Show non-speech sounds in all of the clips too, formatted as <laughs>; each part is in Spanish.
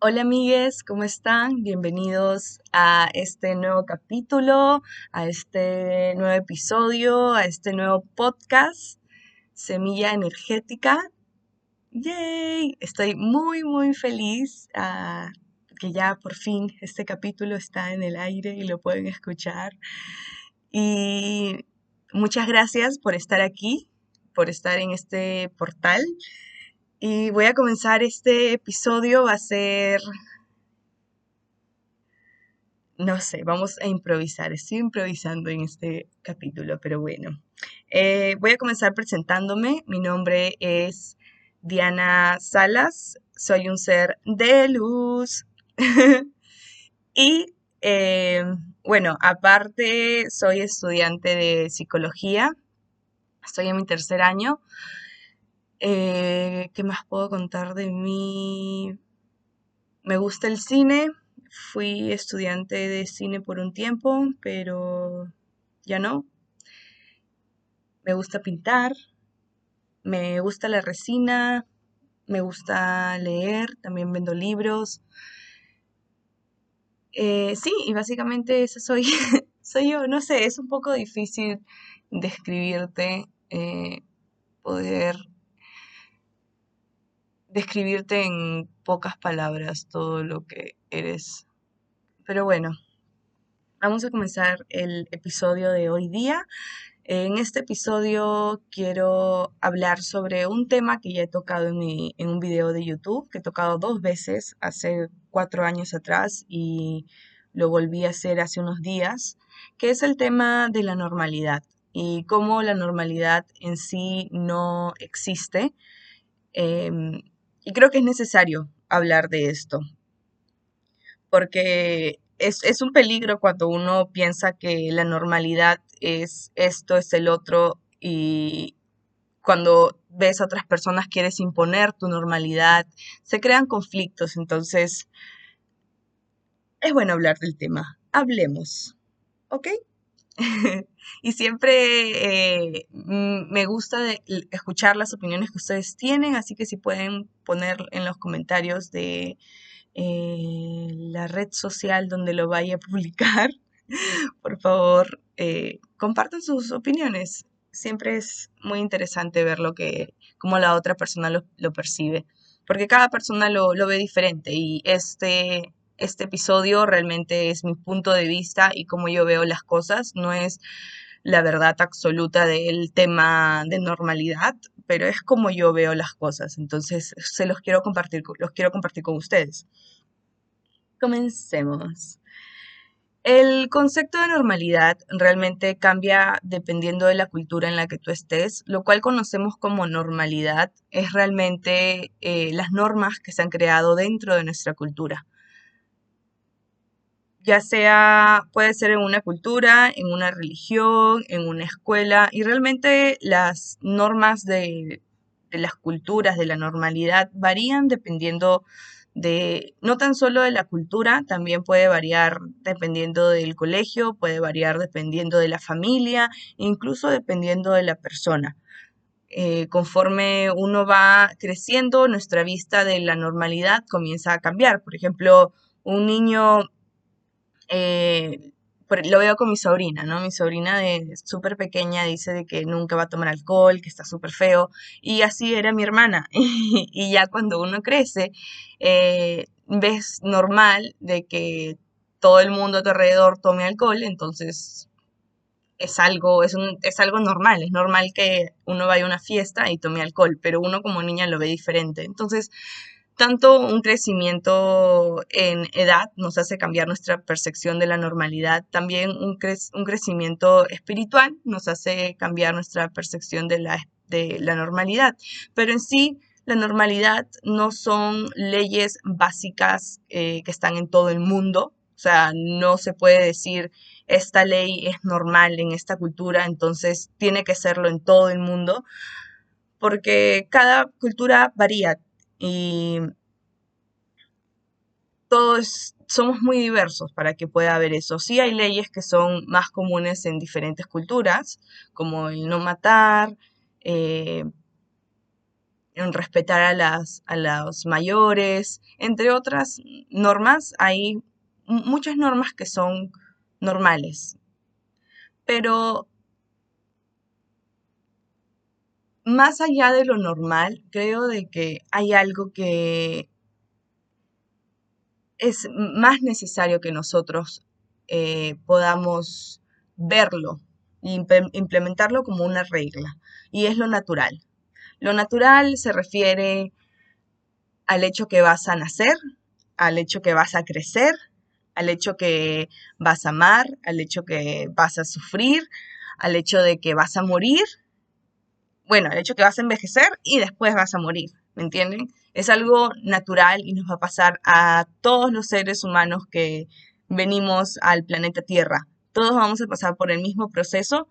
Hola amigues, ¿cómo están? Bienvenidos a este nuevo capítulo, a este nuevo episodio, a este nuevo podcast, Semilla Energética. ¡Yay! Estoy muy, muy feliz ah, que ya por fin este capítulo está en el aire y lo pueden escuchar. Y muchas gracias por estar aquí, por estar en este portal. Y voy a comenzar este episodio, va a ser, no sé, vamos a improvisar, estoy improvisando en este capítulo, pero bueno. Eh, voy a comenzar presentándome, mi nombre es Diana Salas, soy un ser de luz. <laughs> y eh, bueno, aparte soy estudiante de psicología, estoy en mi tercer año. Eh, ¿Qué más puedo contar de mí? Me gusta el cine. Fui estudiante de cine por un tiempo, pero ya no. Me gusta pintar. Me gusta la resina. Me gusta leer. También vendo libros. Eh, sí, y básicamente eso soy, <laughs> soy yo. No sé, es un poco difícil describirte, eh, poder describirte en pocas palabras todo lo que eres. Pero bueno, vamos a comenzar el episodio de hoy día. En este episodio quiero hablar sobre un tema que ya he tocado en, en un video de YouTube, que he tocado dos veces hace cuatro años atrás y lo volví a hacer hace unos días, que es el tema de la normalidad y cómo la normalidad en sí no existe. Em, y creo que es necesario hablar de esto, porque es, un peligro cuando uno piensa que la normalidad es esto, es el otro, y cuando ves a otras personas quieres imponer tu normalidad, se crean conflictos, entonces es bueno hablar del tema. Hablemos, ¿ok? <laughs> y siempre eh, me gusta escuchar las opiniones que ustedes tienen, así que si pueden poner en los comentarios de eh, la red social donde lo vaya a publicar, <laughs> por favor, eh, compartan sus opiniones. Siempre es muy interesante ver lo que, cómo la otra persona lo, percibe, porque cada persona lo, lo ve diferente y este este episodio realmente es mi punto de vista y cómo yo veo las cosas, no es la verdad absoluta del tema de normalidad, pero es como yo veo las cosas, entonces se los quiero compartir, los quiero compartir con ustedes. Comencemos. El concepto de normalidad realmente cambia dependiendo de la cultura en la que tú estés. Lo cual conocemos como normalidad es realmente eh, las normas que se han creado dentro de nuestra cultura ya sea, puede ser en una cultura, en una religión, en una escuela, y realmente las normas de, las culturas, de la normalidad, varían dependiendo de, no tan solo de la cultura, también puede variar dependiendo del colegio, puede variar dependiendo de la familia, incluso dependiendo de la persona. Eh, conforme uno va creciendo, nuestra vista de la normalidad comienza a cambiar. Por ejemplo, un niño eh, lo veo con mi sobrina, ¿no? Mi sobrina de súper pequeña dice de que nunca va a tomar alcohol, que está súper feo, y así era mi hermana. <laughs> y ya cuando uno crece, eh, ves normal de que todo el mundo a tu alrededor tome alcohol, entonces es algo, es, un, es algo normal, es normal que uno vaya a una fiesta y tome alcohol, pero uno como niña lo ve diferente. Entonces, tanto un crecimiento en edad nos hace cambiar nuestra percepción de la normalidad, también un, crecimiento espiritual nos hace cambiar nuestra percepción de la, de la normalidad. Pero en sí, la normalidad no son leyes básicas eh, que están en todo el mundo. O sea, no se puede decir esta ley es normal en esta cultura, entonces tiene que serlo en todo el mundo, porque cada cultura varía, y todos somos muy diversos para que pueda haber eso. Sí hay leyes que son más comunes en diferentes culturas, como el no matar, eh, respetar a, las, a los mayores, entre otras normas, hay muchas normas que son normales. Pero más allá de lo normal, creo de que hay algo que es más necesario que nosotros eh, podamos verlo e implementarlo como una regla, y es lo natural. Lo natural se refiere al hecho que vas a nacer, al hecho que vas a crecer, al hecho que vas a amar, al hecho que vas a sufrir, al hecho de que vas a morir, bueno, al hecho que vas a envejecer y después vas a morir, ¿me entienden? Es algo natural y nos va a pasar a todos los seres humanos que venimos al planeta Tierra. Todos vamos a pasar por el mismo proceso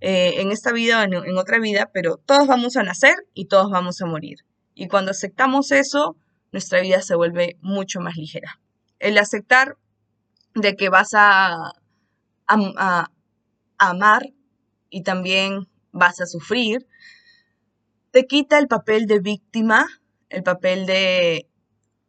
eh, en esta vida o en otra vida, pero todos vamos a nacer y todos vamos a morir. Y cuando aceptamos eso, nuestra vida se vuelve mucho más ligera. El aceptar de que vas a, amar y también vas a sufrir, te quita el papel de víctima, el papel de,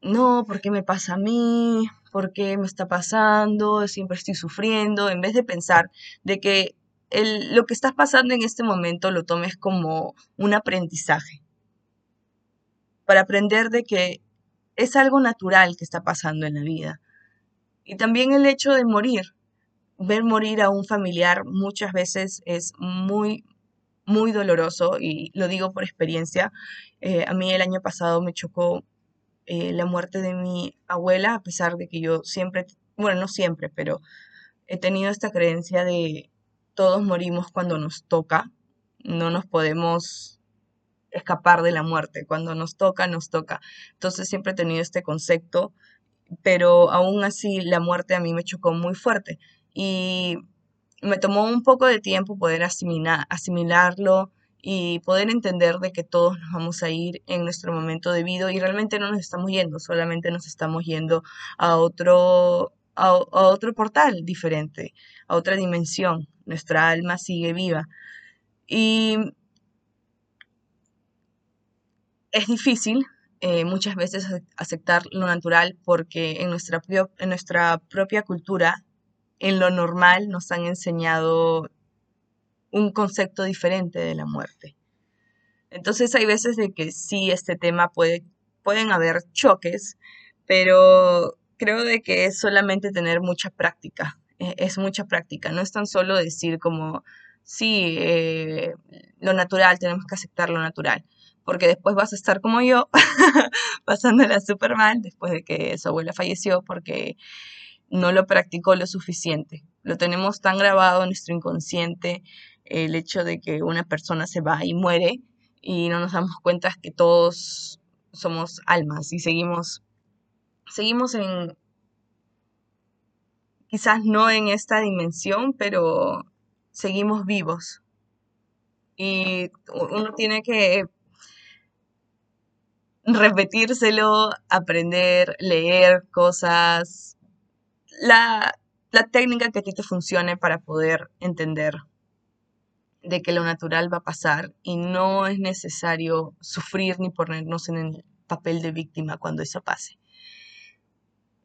no, ¿por qué me pasa a mí? ¿Por qué me está pasando? Siempre estoy sufriendo, en vez de pensar de que lo que estás pasando en este momento lo tomes como un aprendizaje, para aprender de que es algo natural que está pasando en la vida y también el hecho de morir. Ver morir a un familiar muchas veces es muy, muy doloroso y lo digo por experiencia. Eh, a mí el año pasado me chocó eh, la muerte de mi abuela, a pesar de que yo siempre, bueno, no siempre, pero he tenido esta creencia de todos morimos cuando nos toca, no nos podemos escapar de la muerte, cuando nos toca, nos toca. Entonces siempre he tenido este concepto pero aún así la muerte a mí me chocó muy fuerte y me tomó un poco de tiempo poder asimilarlo y poder entender de que todos nos vamos a ir en nuestro momento debido y realmente no nos estamos yendo, solamente nos estamos yendo a otro, a otro portal diferente, a otra dimensión. Nuestra alma sigue viva. Y es difícil, eh, muchas veces aceptar lo natural porque en nuestra, en nuestra propia cultura, en lo normal, nos han enseñado un concepto diferente de la muerte. Entonces hay veces de que sí, este tema puede, pueden haber choques, pero creo de que es solamente tener mucha práctica, e, es mucha práctica, no es tan solo decir como, sí, eh, lo natural, tenemos que aceptar lo natural porque después vas a estar como yo, <laughs> pasándola súper mal después de que su abuela falleció porque no lo practicó lo suficiente. Lo tenemos tan grabado en nuestro inconsciente el hecho de que una persona se va y muere y no nos damos cuenta que todos somos almas y seguimos seguimos en quizás no en esta dimensión, pero seguimos vivos. Y uno tiene que repetírselo, aprender, leer cosas, la, técnica que a ti te funcione para poder entender de que lo natural va a pasar y no es necesario sufrir ni ponernos en el papel de víctima cuando eso pase.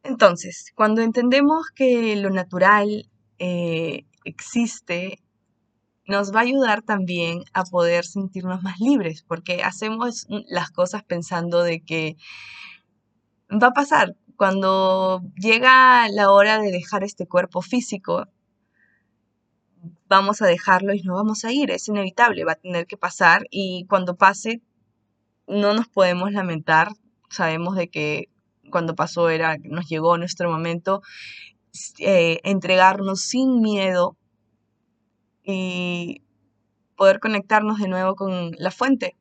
Entonces, cuando entendemos que lo natural eh, existe nos va a ayudar también a poder sentirnos más libres, porque hacemos las cosas pensando de que va a pasar. Cuando llega la hora de dejar este cuerpo físico, vamos a dejarlo y no vamos a ir, es inevitable, va a tener que pasar y cuando pase no nos podemos lamentar, sabemos de que cuando pasó era, nos llegó nuestro momento, eh, entregarnos sin miedo y poder conectarnos de nuevo con la fuente.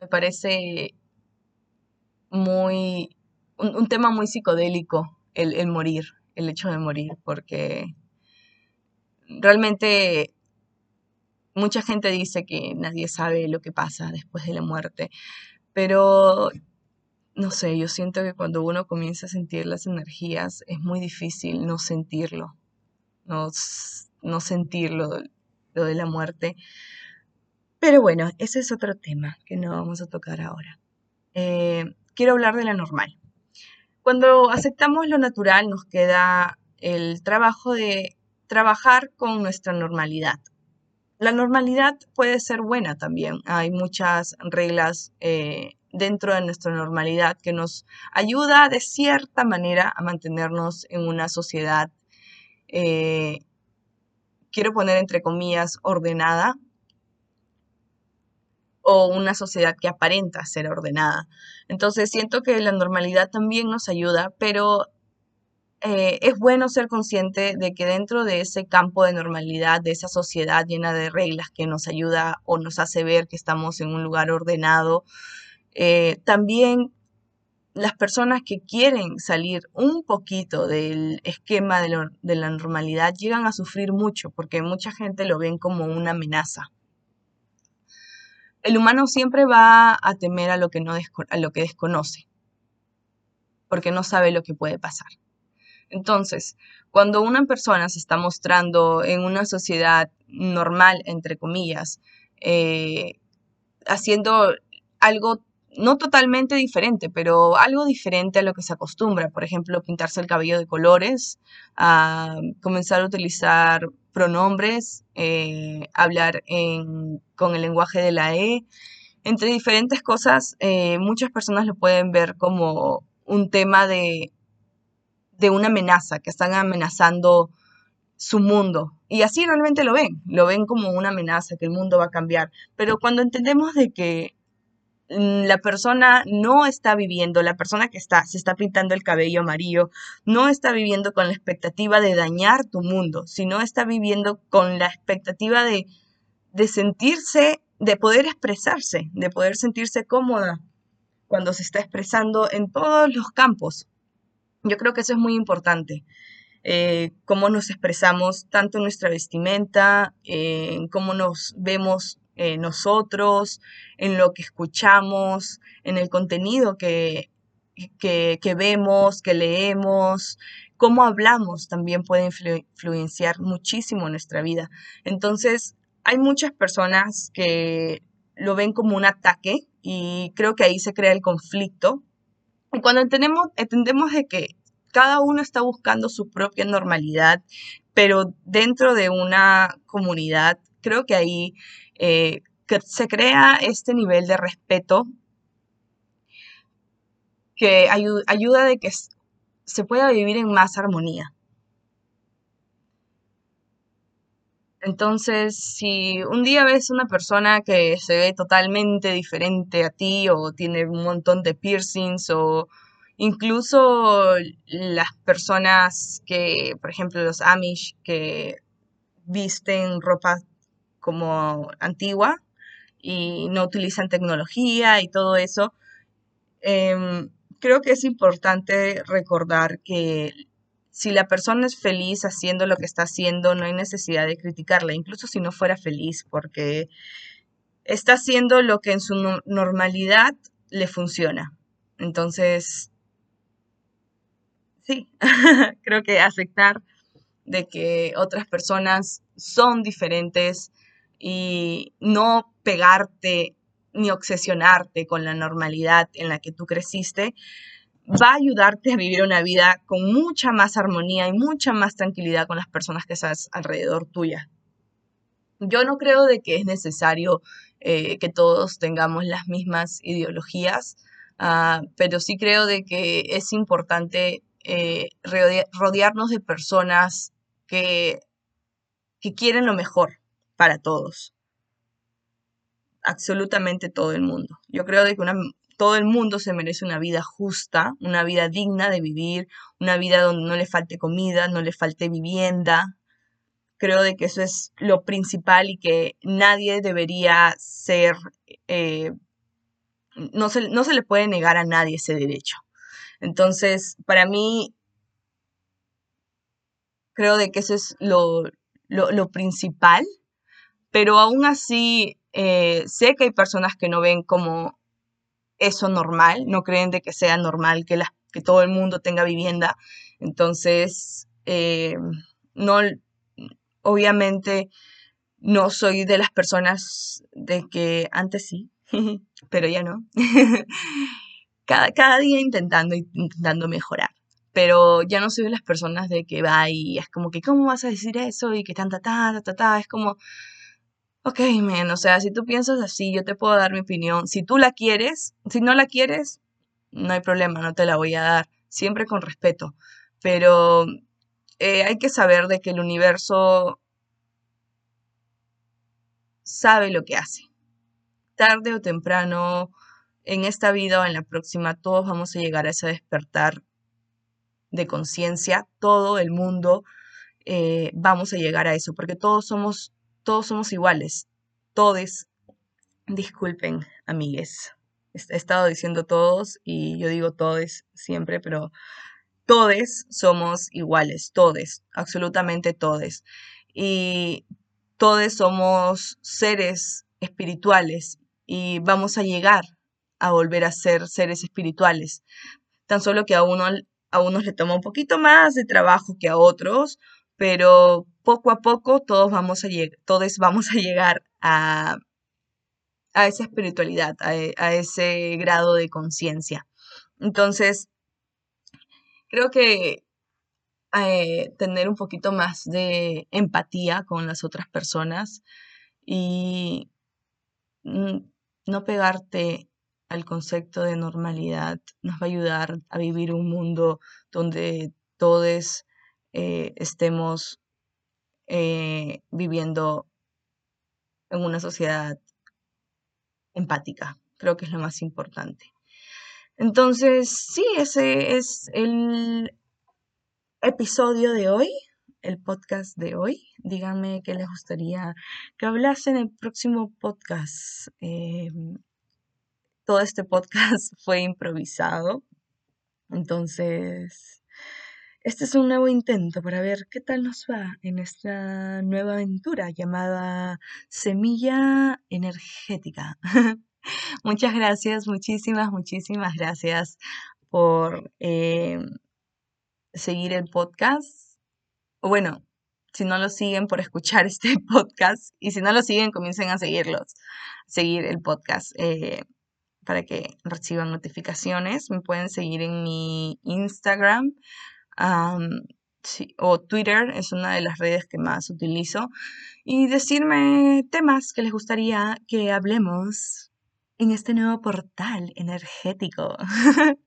Me parece muy un, tema muy psicodélico el, el morir, el hecho de morir, porque realmente mucha gente dice que nadie sabe lo que pasa después de la muerte, pero no sé, yo siento que cuando uno comienza a sentir las energías es muy difícil no sentirlo, no, no sentirlo, lo de la muerte, Pero bueno, ese es otro tema que no vamos a tocar ahora. Eh, quiero hablar de la normal. Cuando aceptamos lo natural nos queda el trabajo de trabajar con nuestra normalidad. La normalidad puede ser buena también. Hay muchas reglas eh, dentro de nuestra normalidad que nos ayuda de cierta manera a mantenernos en una sociedad, eh, quiero poner entre comillas, ordenada o una sociedad que aparenta ser ordenada. Entonces siento que la normalidad también nos ayuda, pero eh, es bueno ser consciente de que dentro de ese campo de normalidad, de esa sociedad llena de reglas que nos ayuda o nos hace ver que estamos en un lugar ordenado, eh, también las personas que quieren salir un poquito del esquema de, de, la normalidad llegan a sufrir mucho porque mucha gente lo ven como una amenaza. El humano siempre va a temer a lo que, no a lo que desconoce porque no sabe lo que puede pasar. Entonces, cuando una persona se está mostrando en una sociedad normal, entre comillas, eh, haciendo algo no totalmente diferente, pero algo diferente a lo que se acostumbra. Por ejemplo, pintarse el cabello de colores, a comenzar a utilizar pronombres, eh, hablar con el lenguaje de la E. Entre diferentes cosas, eh, muchas personas lo pueden ver como un tema de de una amenaza, que están amenazando su mundo. Y así realmente lo ven, lo ven como una amenaza, que el mundo va a cambiar. Pero cuando entendemos de que la persona no está viviendo, la persona que está, se está pintando el cabello amarillo, no está viviendo con la expectativa de dañar tu mundo, sino está viviendo con la expectativa de, de sentirse, de poder expresarse, de poder sentirse cómoda cuando se está expresando en todos los campos. Yo creo que eso es muy importante. Eh, cómo nos expresamos tanto en nuestra vestimenta, en cómo nos vemos eh, nosotros, en lo que escuchamos, en el contenido que, que, vemos, que leemos, cómo hablamos también puede influenciar muchísimo nuestra vida. Entonces, hay muchas personas que lo ven como un ataque y creo que ahí se crea el conflicto y cuando entendemos, entendemos de que cada uno está buscando su propia normalidad, pero dentro de una comunidad, creo que ahí eh, se crea este nivel de respeto que ayuda, ayuda de que se pueda vivir en más armonía. Entonces, si un día ves una persona que se ve totalmente diferente a ti o tiene un montón de piercings o incluso las personas que, por ejemplo, los Amish que visten ropa como antigua y no utilizan tecnología y todo eso, em, creo que es importante recordar que si la persona es feliz haciendo lo que está haciendo, no hay necesidad de criticarla, incluso si no fuera feliz, porque está haciendo lo que en su normalidad le funciona. Entonces, sí, <laughs> creo que aceptar de que otras personas son diferentes y no pegarte ni obsesionarte con la normalidad en la que tú creciste, va a ayudarte a vivir una vida con mucha más armonía y mucha más tranquilidad con las personas que estás alrededor tuya. Yo no creo de que es necesario eh, que todos tengamos las mismas ideologías, ah, pero sí creo de que es importante eh, rodearnos de personas que, que quieren lo mejor para todos absolutamente todo el mundo. Yo creo de que una, todo el mundo se merece una vida justa, una vida digna de vivir, una vida donde no le falte comida, no le falte vivienda. Creo de que eso es lo principal y que nadie debería ser, eh, no, se, no se le puede negar a nadie ese derecho. Entonces, para mí, creo de que eso es lo, lo, principal, pero aún así eh, sé que hay personas que no ven como eso normal, no creen de que sea normal que, la, que todo el mundo tenga vivienda. Entonces, eh, no, obviamente No soy de las personas de que antes sí, <laughs> pero ya no. <laughs> cada, cada día intentando, intentando mejorar. Pero ya no soy de las personas de que va y es como que, ¿cómo vas a decir eso? Y que tanta, ta, ta, ta, es como, ok, men, o sea, si tú piensas así, yo te puedo dar mi opinión. Si tú la quieres, si no la quieres, no hay problema, no te la voy a dar, siempre con respeto. Pero eh, hay que saber de que el universo sabe lo que hace. Tarde o temprano, en esta vida o en la próxima, todos vamos a llegar a ese despertar de conciencia, todo el mundo eh, vamos a llegar a eso, porque todos somos, todos somos iguales, todos, disculpen, amigues, he estado diciendo todos y yo digo todos siempre, pero todos somos iguales, todos, absolutamente todos. Y todos somos seres espirituales y vamos a llegar a volver a ser seres espirituales. Tan solo que a uno a unos le toma un poquito más de trabajo que a otros, pero poco a poco todos vamos a, todos vamos a llegar a, a esa espiritualidad, a, ese grado de conciencia. Entonces, creo que eh, tener un poquito más de empatía con las otras personas y no pegarte al concepto de normalidad nos va a ayudar a vivir un mundo donde todos eh, estemos eh, viviendo en una sociedad empática. Creo que es lo más importante. Entonces, sí, ese es el episodio de hoy, el podcast de hoy. Díganme qué les gustaría que hablase en el próximo podcast. Em, todo este podcast <laughs> fue improvisado. Entonces, este es un nuevo intento para ver qué tal nos va en esta nueva aventura llamada Semilla Energética. <laughs> Muchas gracias, muchísimas, muchísimas gracias por eh, seguir el podcast. Bueno, si no lo siguen, por escuchar <laughs> este podcast. Y si no lo siguen, comiencen a seguirlos, seguir el podcast. Eh, para que reciban notificaciones. Me pueden seguir en mi Instagram o Twitter, es una de las redes que más utilizo. Y decirme temas que les gustaría que hablemos en este nuevo portal energético. <laughs>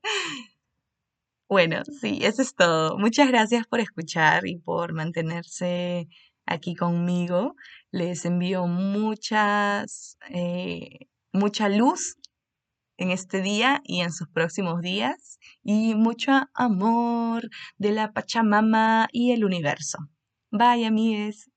bueno, sí, eso es todo. Muchas gracias por escuchar y por mantenerse aquí conmigo. Les envío muchas, eh, mucha luz en este día y en sus próximos días y mucho amor de la Pachamama y el universo. Bye, amigues.